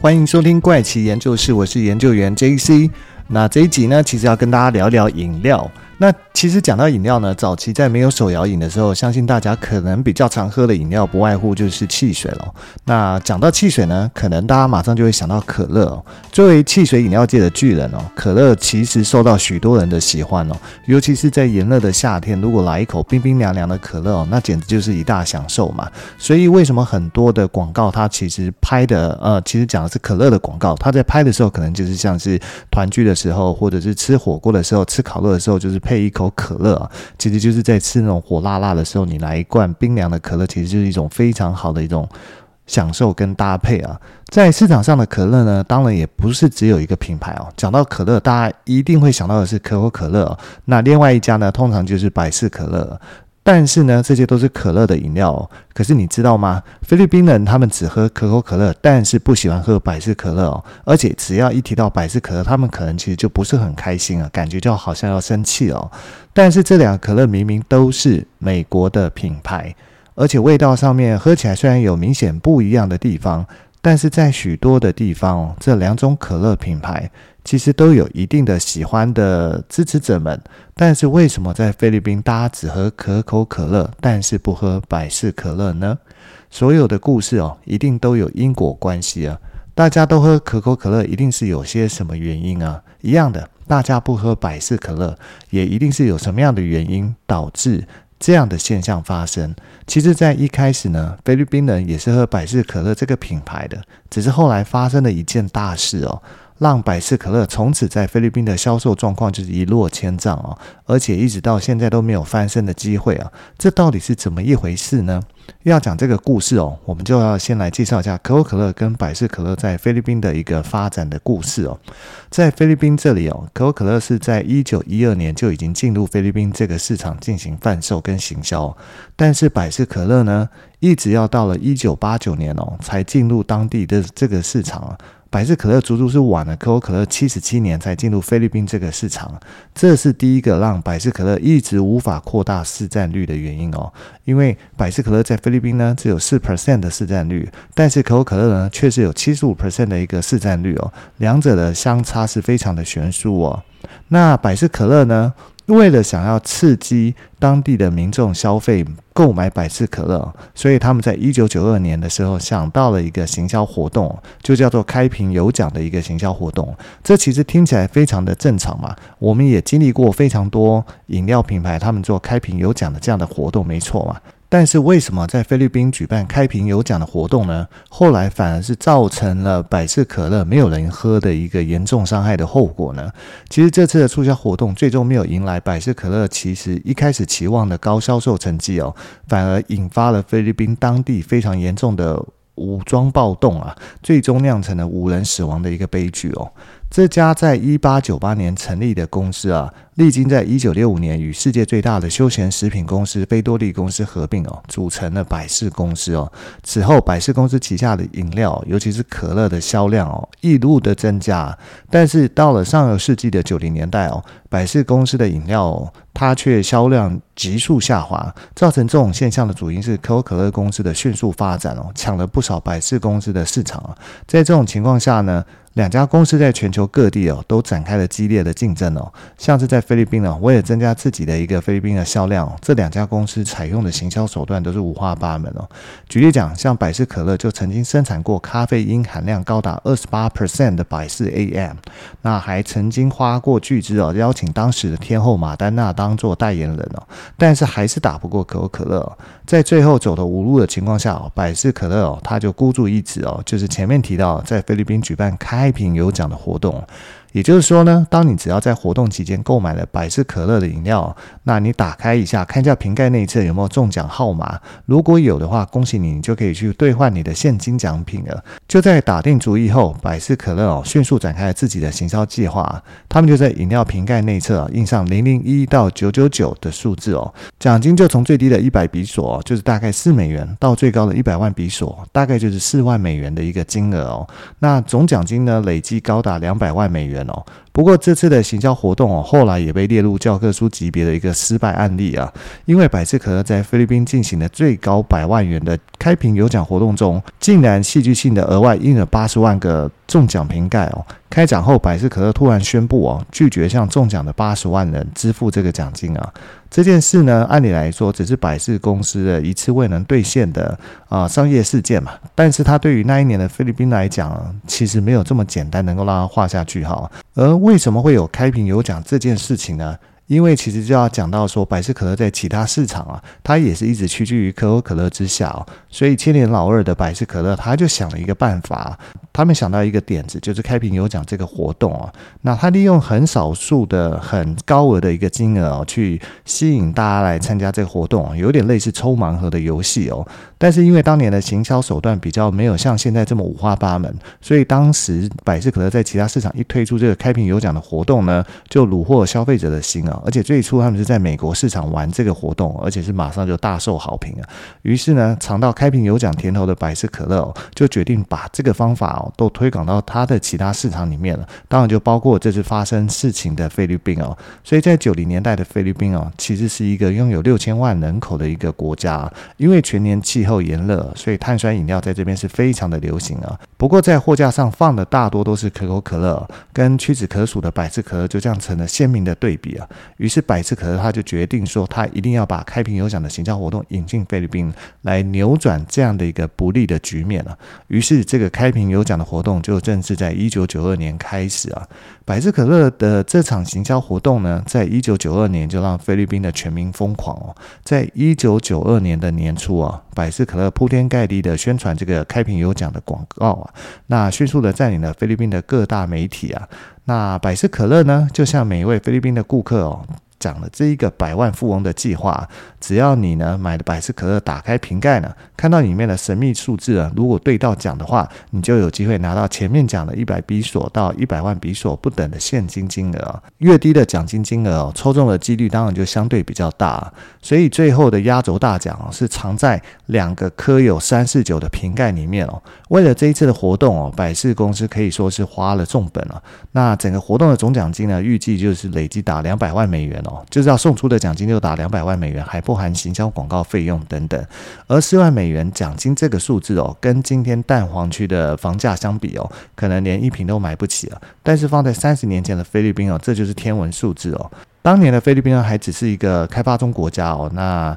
欢迎收听怪奇研究室，我是研究员 JC。那这一集呢，其实要跟大家聊聊饮料。那其实讲到饮料呢，早期在没有手摇饮的时候，相信大家可能比较常喝的饮料，不外乎就是汽水了。那讲到汽水呢，可能大家马上就会想到可乐哦。作为汽水饮料界的巨人哦，可乐其实受到许多人的喜欢哦。尤其是在炎热的夏天，如果来一口冰冰凉凉的可乐哦，那简直就是一大享受嘛。所以为什么很多的广告它其实拍的呃，其实讲的是可乐的广告，它在拍的时候可能就是像是团聚的时候，或者是吃火锅的时候，吃烤肉的时候，就是。配一口可乐啊，其实就是在吃那种火辣辣的时候，你来一罐冰凉的可乐，其实就是一种非常好的一种享受跟搭配啊。在市场上的可乐呢，当然也不是只有一个品牌哦。讲到可乐，大家一定会想到的是可口可乐哦。那另外一家呢，通常就是百事可乐。但是呢，这些都是可乐的饮料哦。可是你知道吗？菲律宾人他们只喝可口可乐，但是不喜欢喝百事可乐哦。而且只要一提到百事可乐，他们可能其实就不是很开心啊，感觉就好像要生气哦。但是这两个可乐明明都是美国的品牌，而且味道上面喝起来虽然有明显不一样的地方。但是在许多的地方，这两种可乐品牌其实都有一定的喜欢的支持者们。但是为什么在菲律宾大家只喝可口可乐，但是不喝百事可乐呢？所有的故事哦，一定都有因果关系啊！大家都喝可口可乐，一定是有些什么原因啊？一样的，大家不喝百事可乐，也一定是有什么样的原因导致。这样的现象发生，其实，在一开始呢，菲律宾人也是喝百事可乐这个品牌的，只是后来发生了一件大事哦，让百事可乐从此在菲律宾的销售状况就是一落千丈哦，而且一直到现在都没有翻身的机会啊，这到底是怎么一回事呢？要讲这个故事哦，我们就要先来介绍一下可口可乐跟百事可乐在菲律宾的一个发展的故事哦。在菲律宾这里哦，可口可乐是在一九一二年就已经进入菲律宾这个市场进行贩售跟行销，但是百事可乐呢，一直要到了一九八九年哦，才进入当地的这个市场啊。百事可乐足足是晚了可口可乐七十七年才进入菲律宾这个市场，这是第一个让百事可乐一直无法扩大市占率的原因哦。因为百事可乐在菲律宾呢只有四 percent 的市占率，但是可口可乐呢却是有七十五 percent 的一个市占率哦，两者的相差是非常的悬殊哦。那百事可乐呢，为了想要刺激当地的民众消费购买百事可乐，所以他们在一九九二年的时候想到了一个行销活动，就叫做开瓶有奖的一个行销活动。这其实听起来非常的正常嘛，我们也经历过非常多饮料品牌他们做开瓶有奖的这样的活动，没错嘛。但是为什么在菲律宾举办开瓶有奖的活动呢？后来反而是造成了百事可乐没有人喝的一个严重伤害的后果呢？其实这次的促销活动最终没有迎来百事可乐其实一开始期望的高销售成绩哦，反而引发了菲律宾当地非常严重的武装暴动啊，最终酿成了五人死亡的一个悲剧哦。这家在一八九八年成立的公司啊，历经在一九六五年与世界最大的休闲食品公司菲多利公司合并哦，组成了百事公司哦。此后，百事公司旗下的饮料，尤其是可乐的销量哦，一路的增加。但是到了上个世纪的九零年代哦，百事公司的饮料哦，它却销量急速下滑。造成这种现象的主因是可口可乐公司的迅速发展哦，抢了不少百事公司的市场啊。在这种情况下呢，两家公司在全球各地哦，都展开了激烈的竞争哦。像是在菲律宾呢，为了增加自己的一个菲律宾的销量，这两家公司采用的行销手段都是五花八门哦。举例讲，像百事可乐就曾经生产过咖啡因含量高达二十八 percent 的百事 AM，那还曾经花过巨资哦，邀请当时的天后马丹娜当做代言人哦，但是还是打不过可口可乐。在最后走投无路的情况下，百事可乐哦，他就孤注一掷哦，就是前面提到在菲律宾举办开瓶有奖的活动。也就是说呢，当你只要在活动期间购买了百事可乐的饮料，那你打开一下，看一下瓶盖内侧有没有中奖号码。如果有的话，恭喜你，你就可以去兑换你的现金奖品了。就在打定主意后，百事可乐哦，迅速展开了自己的行销计划。他们就在饮料瓶盖内侧印上零零一到九九九的数字哦，奖金就从最低的一百比索，就是大概四美元，到最高的一百万比索，大概就是四万美元的一个金额哦。那总奖金呢，累计高达两百万美元。哦。不过这次的行销活动哦，后来也被列入教科书级别的一个失败案例啊。因为百事可乐在菲律宾进行的最高百万元的开瓶有奖活动中，竟然戏剧性的额外印了八十万个中奖瓶盖哦。开奖后，百事可乐突然宣布哦，拒绝向中奖的八十万人支付这个奖金啊。这件事呢，按理来说只是百事公司的一次未能兑现的啊、商业事件嘛。但是它对于那一年的菲律宾来讲，其实没有这么简单能够让它画下句号。而为什么会有开瓶有奖这件事情呢？因为其实就要讲到说，百事可乐在其他市场啊，它也是一直屈居于可口可乐之下哦。所以千年老二的百事可乐，他就想了一个办法，他们想到一个点子，就是开瓶有奖这个活动啊。那他利用很少数的很高额的一个金额哦，去吸引大家来参加这个活动，有点类似抽盲盒的游戏哦。但是因为当年的行销手段比较没有像现在这么五花八门，所以当时百事可乐在其他市场一推出这个开瓶有奖的活动呢，就虏获消费者的心啊。而且最初他们是在美国市场玩这个活动，而且是马上就大受好评啊。于是呢，尝到开瓶有奖甜头的百事可乐，就决定把这个方法哦都推广到它的其他市场里面了。当然就包括这次发生事情的菲律宾哦。所以在九零年代的菲律宾哦，其实是一个拥有六千万人口的一个国家，因为全年气候炎热，所以碳酸饮料在这边是非常的流行啊。不过在货架上放的大多都是可口可乐，跟屈指可数的百事可乐就这样成了鲜明的对比啊。于是百事可乐他就决定说，他一定要把开瓶有奖的行销活动引进菲律宾，来扭转这样的一个不利的局面了。于是这个开瓶有奖的活动就正式在一九九二年开始啊。百事可乐的这场行销活动呢，在一九九二年就让菲律宾的全民疯狂哦。在一九九二年的年初啊，百事可乐铺天盖地的宣传这个开瓶有奖的广告啊，那迅速的占领了菲律宾的各大媒体啊。那百事可乐呢，就像每一位菲律宾的顾客哦。讲了这一个百万富翁的计划，只要你呢买的百事可乐打开瓶盖呢，看到里面的神秘数字啊，如果对到奖的话，你就有机会拿到前面讲的一百比索到一百万比索不等的现金金额。越低的奖金金额哦，抽中的几率当然就相对比较大。所以最后的压轴大奖是藏在两个刻有三四九的瓶盖里面哦。为了这一次的活动哦，百事公司可以说是花了重本了。那整个活动的总奖金呢，预计就是累计达两百万美元。就是要送出的奖金就达两百万美元，还不含行销广告费用等等。而四万美元奖金这个数字哦，跟今天蛋黄区的房价相比哦，可能连一瓶都买不起了。但是放在三十年前的菲律宾哦，这就是天文数字哦。当年的菲律宾还只是一个开发中国家哦，那。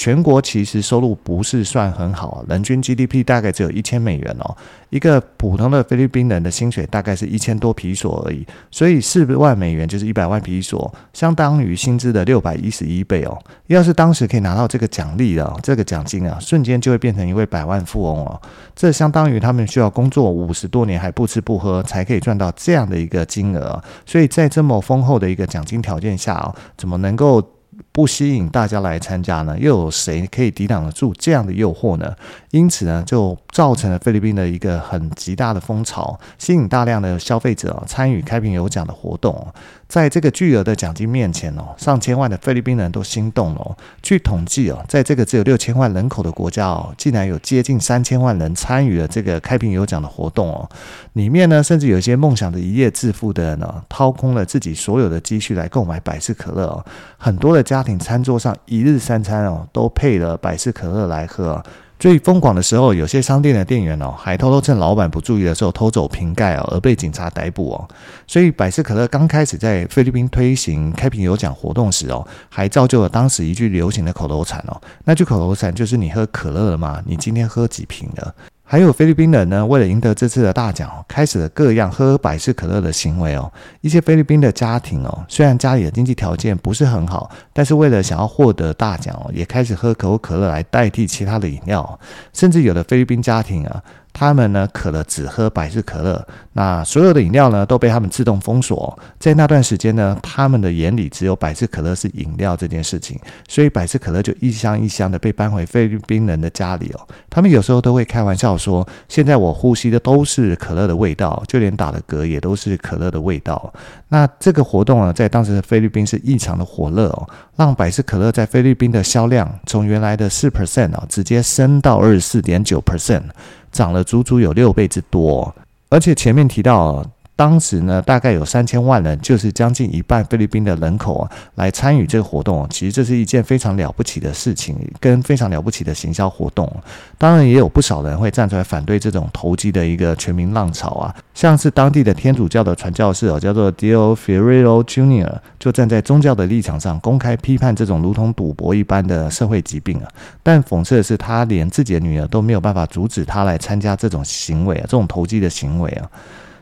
全国其实收入不是算很好，人均 GDP 大概只有一千美元哦。一个普通的菲律宾人的薪水大概是一千多皮索而已，所以四万美元就是一百万皮索，相当于薪资的六百一十一倍哦。要是当时可以拿到这个奖励的这个奖金啊，瞬间就会变成一位百万富翁哦。这相当于他们需要工作五十多年还不吃不喝才可以赚到这样的一个金额，所以在这么丰厚的一个奖金条件下哦，怎么能够？不吸引大家来参加呢？又有谁可以抵挡得住这样的诱惑呢？因此呢，就造成了菲律宾的一个很极大的风潮，吸引大量的消费者参与开瓶有奖的活动。在这个巨额的奖金面前哦，上千万的菲律宾人都心动了。据统计哦，在这个只有六千万人口的国家哦，竟然有接近三千万人参与了这个开瓶有奖的活动哦。里面呢，甚至有一些梦想着一夜致富的人呢，掏空了自己所有的积蓄来购买百事可乐哦。很多的家庭餐桌上一日三餐哦，都配了百事可乐来喝。最疯狂的时候，有些商店的店员哦，还偷偷趁老板不注意的时候偷走瓶盖哦，而被警察逮捕哦。所以，百事可乐刚开始在菲律宾推行开瓶有奖活动时哦，还造就了当时一句流行的口头禅哦。那句口头禅就是：“你喝可乐了吗？你今天喝几瓶了？”还有菲律宾人呢，为了赢得这次的大奖，开始了各样喝百事可乐的行为哦。一些菲律宾的家庭哦，虽然家里的经济条件不是很好，但是为了想要获得大奖哦，也开始喝可口可乐来代替其他的饮料，甚至有的菲律宾家庭啊。他们呢，渴了只喝百事可乐，那所有的饮料呢都被他们自动封锁。在那段时间呢，他们的眼里只有百事可乐是饮料这件事情，所以百事可乐就一箱一箱的被搬回菲律宾人的家里哦。他们有时候都会开玩笑说：“现在我呼吸的都是可乐的味道，就连打的嗝也都是可乐的味道。”那这个活动啊，在当时的菲律宾是异常的火热哦，让百事可乐在菲律宾的销量从原来的四 percent 啊，直接升到二十四点九 percent。涨了足足有六倍之多，而且前面提到，当时呢，大概有三千万人，就是将近一半菲律宾的人口啊，来参与这个活动。其实这是一件非常了不起的事情，跟非常了不起的行销活动。当然，也有不少人会站出来反对这种投机的一个全民浪潮啊。像是当地的天主教的传教士哦，叫做 Dio Ferreiro Junior，就站在宗教的立场上，公开批判这种如同赌博一般的社会疾病啊。但讽刺的是，他连自己的女儿都没有办法阻止他来参加这种行为啊，这种投机的行为啊。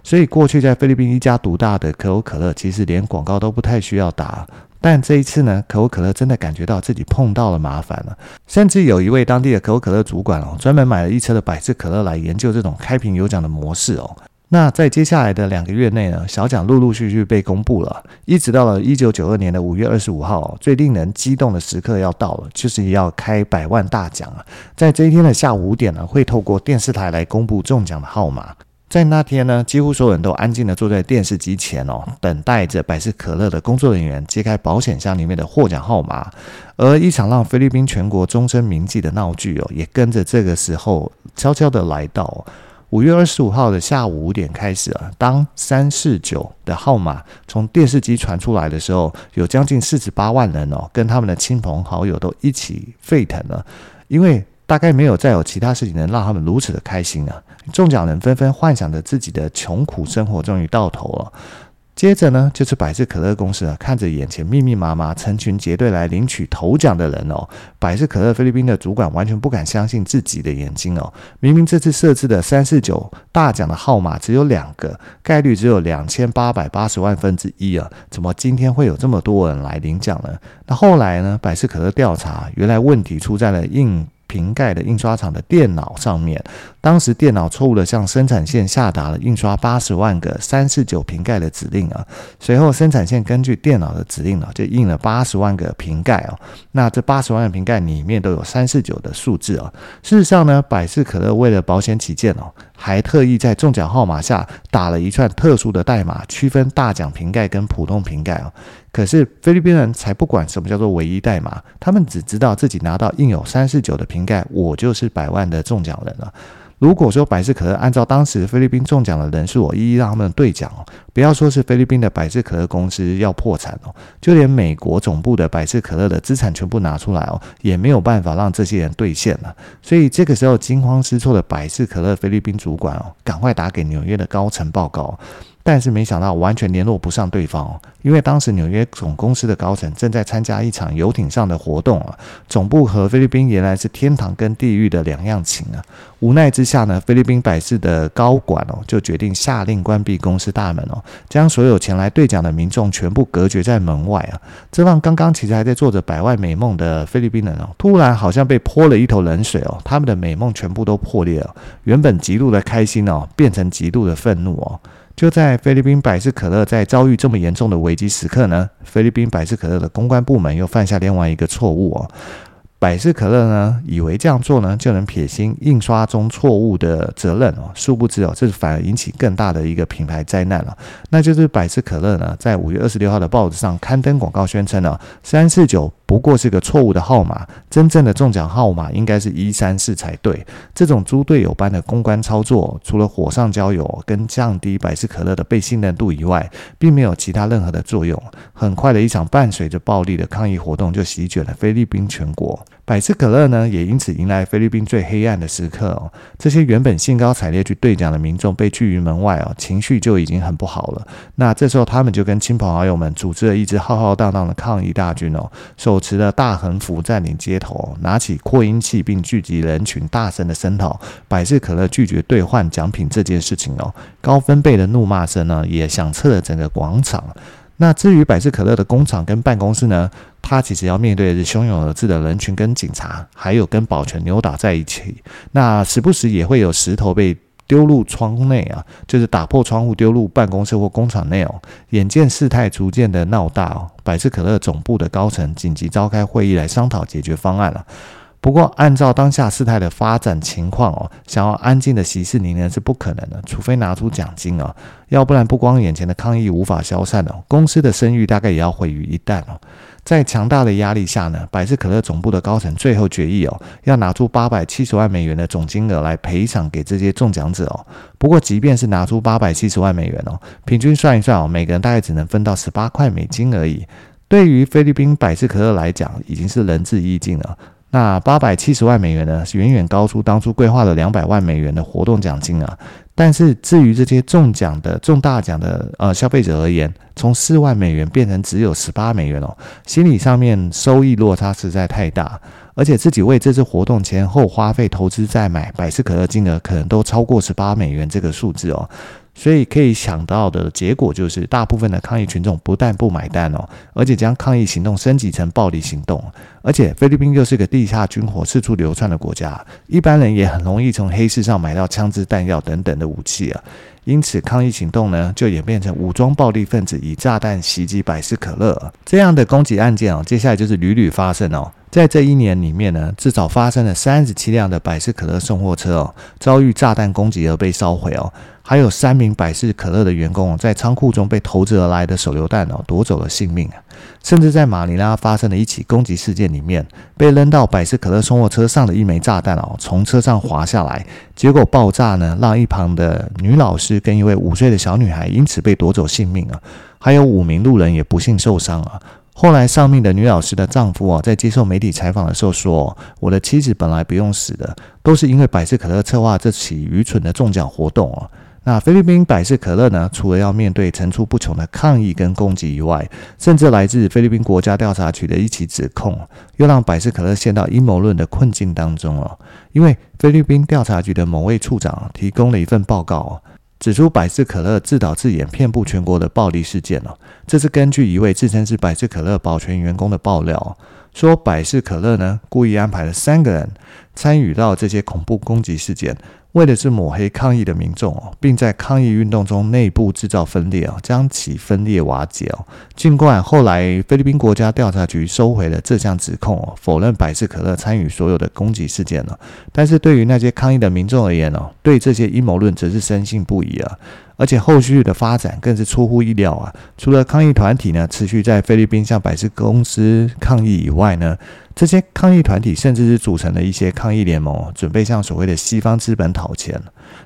所以，过去在菲律宾一家独大的可口可乐，其实连广告都不太需要打。但这一次呢，可口可乐真的感觉到自己碰到了麻烦了。甚至有一位当地的可口可乐主管哦，专门买了一车的百事可乐来研究这种开瓶有奖的模式哦。那在接下来的两个月内呢，小奖陆陆续续被公布了，一直到了一九九二年的五月二十五号，最令人激动的时刻要到了，就是要开百万大奖啊！在这一天的下午五点呢，会透过电视台来公布中奖的号码。在那天呢，几乎所有人都安静的坐在电视机前哦，等待着百事可乐的工作人员揭开保险箱里面的获奖号码。而一场让菲律宾全国终身铭记的闹剧哦，也跟着这个时候悄悄地来到。五月二十五号的下午五点开始啊，当三四九的号码从电视机传出来的时候，有将近四十八万人哦，跟他们的亲朋好友都一起沸腾了，因为。大概没有再有其他事情能让他们如此的开心了。中奖人纷纷幻想着自己的穷苦生活终于到头了。接着呢，就是百事可乐公司啊，看着眼前密密麻麻、成群结队来领取头奖的人哦，百事可乐菲律宾的主管完全不敢相信自己的眼睛哦。明明这次设置的三四九大奖的号码只有两个，概率只有两千八百八十万分之一啊，怎么今天会有这么多人来领奖呢？那后来呢，百事可乐调查，原来问题出在了印。瓶盖的印刷厂的电脑上面，当时电脑错误地向生产线下达了印刷八十万个三四九瓶盖的指令啊。随后生产线根据电脑的指令呢，就印了八十万个瓶盖哦。那这八十万个瓶盖里面都有三四九的数字啊。事实上呢，百事可乐为了保险起见哦，还特意在中奖号码下打了一串特殊的代码，区分大奖瓶盖跟普通瓶盖哦。可是菲律宾人才不管什么叫做唯一代码，他们只知道自己拿到印有三四九的瓶盖，我就是百万的中奖人了。如果说百事可乐按照当时菲律宾中奖的人数，我一一让他们兑奖哦，不要说是菲律宾的百事可乐公司要破产哦，就连美国总部的百事可乐的资产全部拿出来哦，也没有办法让这些人兑现了。所以这个时候惊慌失措的百事可乐菲律宾主管哦，赶快打给纽约的高层报告。但是没想到完全联络不上对方，因为当时纽约总公司的高层正在参加一场游艇上的活动啊，总部和菲律宾原来是天堂跟地狱的两样情啊。无奈之下呢，菲律宾百事的高管哦就决定下令关闭公司大门哦，将所有前来兑奖的民众全部隔绝在门外啊。这让刚刚其实还在做着百万美梦的菲律宾人哦，突然好像被泼了一头冷水哦，他们的美梦全部都破裂了，原本极度的开心哦，变成极度的愤怒哦。就在菲律宾百事可乐在遭遇这么严重的危机时刻呢，菲律宾百事可乐的公关部门又犯下另外一个错误哦。百事可乐呢，以为这样做呢就能撇清印刷中错误的责任哦，殊不知哦，这反而引起更大的一个品牌灾难了。那就是百事可乐呢，在五月二十六号的报纸上刊登广告，宣称呢三四九不过是个错误的号码，真正的中奖号码应该是一三四才对。这种猪队友般的公关操作，除了火上浇油跟降低百事可乐的被信任度以外，并没有其他任何的作用。很快的一场伴随着暴力的抗议活动就席卷了菲律宾全国。百事可乐呢，也因此迎来菲律宾最黑暗的时刻哦。这些原本兴高采烈去兑奖的民众被拒于门外哦，情绪就已经很不好了。那这时候，他们就跟亲朋好友们组织了一支浩浩荡荡的抗议大军哦，手持了大横幅占领街头，拿起扩音器并聚集人群，大声的声讨百事可乐拒绝兑换奖品这件事情哦。高分贝的怒骂声呢，也响彻了整个广场。那至于百事可乐的工厂跟办公室呢，他其实要面对的是汹涌而至的人群跟警察，还有跟保全扭打在一起。那时不时也会有石头被丢入窗内啊，就是打破窗户丢入办公室或工厂内哦。眼见事态逐渐的闹大哦，百事可乐总部的高层紧急召开会议来商讨解决方案了。不过，按照当下事态的发展情况哦，想要安静的息事宁人是不可能的，除非拿出奖金哦，要不然不光眼前的抗议无法消散哦，公司的声誉大概也要毁于一旦哦。在强大的压力下呢，百事可乐总部的高层最后决议哦，要拿出八百七十万美元的总金额来赔偿给这些中奖者哦。不过，即便是拿出八百七十万美元哦，平均算一算哦，每个人大概只能分到十八块美金而已。对于菲律宾百事可乐来讲，已经是仁至义尽了。那八百七十万美元呢，是远远高出当初规划的两百万美元的活动奖金啊。但是至于这些中奖的中大奖的呃消费者而言，从四万美元变成只有十八美元哦，心理上面收益落差实在太大，而且自己为这次活动前后花费投资再买百事可乐金额可能都超过十八美元这个数字哦。所以可以想到的结果就是，大部分的抗议群众不但不买单哦，而且将抗议行动升级成暴力行动。而且菲律宾又是个地下军火四处流窜的国家，一般人也很容易从黑市上买到枪支弹药等等的武器啊。因此，抗议行动呢就演变成武装暴力分子以炸弹袭击百事可乐这样的攻击案件哦。接下来就是屡屡发生哦。在这一年里面呢，至少发生了三十七辆的百事可乐送货车哦，遭遇炸弹攻击而被烧毁哦。还有三名百事可乐的员工在仓库中被投掷而来的手榴弹哦夺走了性命啊。甚至在马尼拉发生的一起攻击事件里面，被扔到百事可乐送货车上的一枚炸弹哦，从车上滑下来，结果爆炸呢，让一旁的女老师跟一位五岁的小女孩因此被夺走性命啊。还有五名路人也不幸受伤啊。后来丧命的女老师的丈夫啊，在接受媒体采访的时候说：“我的妻子本来不用死的，都是因为百事可乐策划这起愚蠢的中奖活动啊。”那菲律宾百事可乐呢，除了要面对层出不穷的抗议跟攻击以外，甚至来自菲律宾国家调查局的一起指控，又让百事可乐陷到阴谋论的困境当中哦。因为菲律宾调查局的某位处长提供了一份报告指出百事可乐自导自演遍布全国的暴力事件哦，这是根据一位自称是百事可乐保全员工的爆料，说百事可乐呢故意安排了三个人参与到这些恐怖攻击事件。为的是抹黑抗议的民众哦，并在抗议运动中内部制造分裂哦，将其分裂瓦解哦。尽管后来菲律宾国家调查局收回了这项指控哦，否认百事可乐参与所有的攻击事件了，但是对于那些抗议的民众而言哦，对这些阴谋论则是深信不疑啊。而且后续的发展更是出乎意料啊！除了抗议团体呢持续在菲律宾向百事公司抗议以外呢，这些抗议团体甚至是组成了一些抗议联盟，准备向所谓的西方资本讨钱。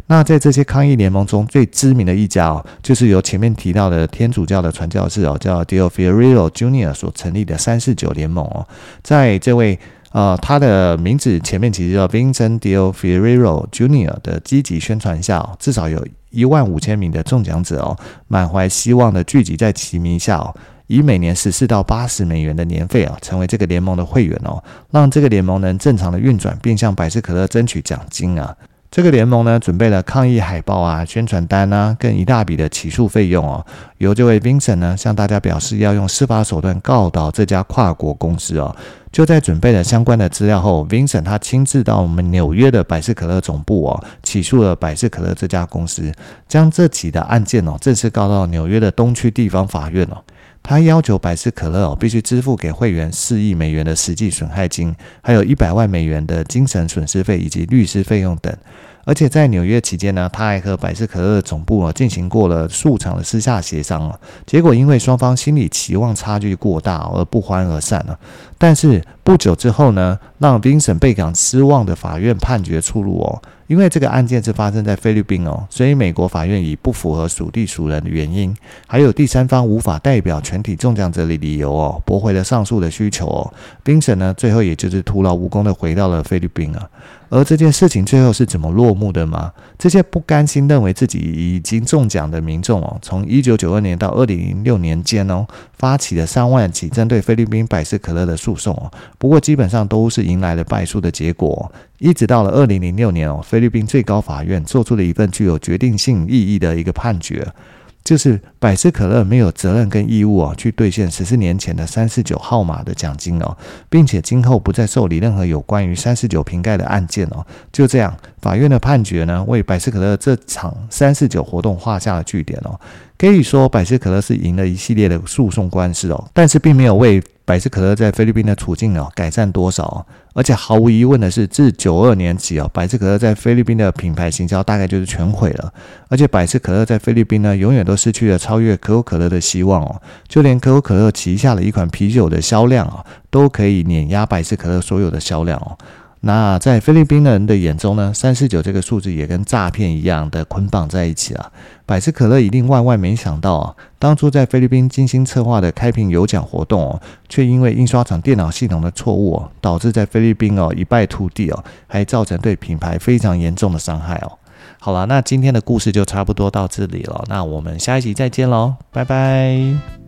那在这些抗议联盟中最知名的一家哦，就是由前面提到的天主教的传教士哦，叫 Del Fiorillo Jr. 所成立的三四九联盟哦，在这位。呃，他的名字前面其实叫 Vincent Del Fiorillo Jr. 的积极宣传下，至少有一万五千名的中奖者哦，满怀希望的聚集在其名下哦，以每年十四到八十美元的年费啊，成为这个联盟的会员哦，让这个联盟能正常的运转，并向百事可乐争取奖金啊。这个联盟呢，准备了抗议海报啊、宣传单啊，跟一大笔的起诉费用哦。由这位 Vincent 呢，向大家表示要用司法手段告倒这家跨国公司哦。就在准备了相关的资料后，Vincent 他亲自到我们纽约的百事可乐总部哦，起诉了百事可乐这家公司，将这起的案件哦，正式告到纽约的东区地方法院哦。他要求百事可乐哦，必须支付给会员四亿美元的实际损害金，还有一百万美元的精神损失费以及律师费用等。而且在纽约期间呢，他还和百事可乐总部啊进行过了数场的私下协商啊，结果因为双方心理期望差距过大而不欢而散了。但是不久之后呢，让 Vincent 倍感失望的法院判决出炉哦，因为这个案件是发生在菲律宾哦，所以美国法院以不符合属地属人的原因，还有第三方无法代表全体中奖者的理由哦，驳回了上诉的需求哦。Vincent 呢，最后也就是徒劳无功的回到了菲律宾啊。而这件事情最后是怎么落幕的吗？这些不甘心认为自己已经中奖的民众哦，从一九九二年到二零零六年间哦，发起的三万起针对菲律宾百事可乐的诉讼哦。不过基本上都是迎来了败诉的结果。一直到了二零零六年哦，菲律宾最高法院做出了一份具有决定性意义的一个判决。就是百事可乐没有责任跟义务啊，去兑现十四年前的三四九号码的奖金哦，并且今后不再受理任何有关于三四九瓶盖的案件哦。就这样，法院的判决呢，为百事可乐这场三四九活动画下了句点哦。可以说，百事可乐是赢了一系列的诉讼官司哦，但是并没有为百事可乐在菲律宾的处境哦改善多少。而且毫无疑问的是，自九二年起哦，百事可乐在菲律宾的品牌行销大概就是全毁了。而且百事可乐在菲律宾呢，永远都失去了超越可口可乐的希望哦。就连可口可乐旗下的一款啤酒的销量啊，都可以碾压百事可乐所有的销量哦。那在菲律宾人的眼中呢，三四九这个数字也跟诈骗一样的捆绑在一起了。百事可乐一定万万没想到啊，当初在菲律宾精心策划的开瓶有奖活动哦，却因为印刷厂电脑系统的错误哦，导致在菲律宾哦一败涂地哦，还造成对品牌非常严重的伤害哦。好了，那今天的故事就差不多到这里了，那我们下一集再见喽，拜拜。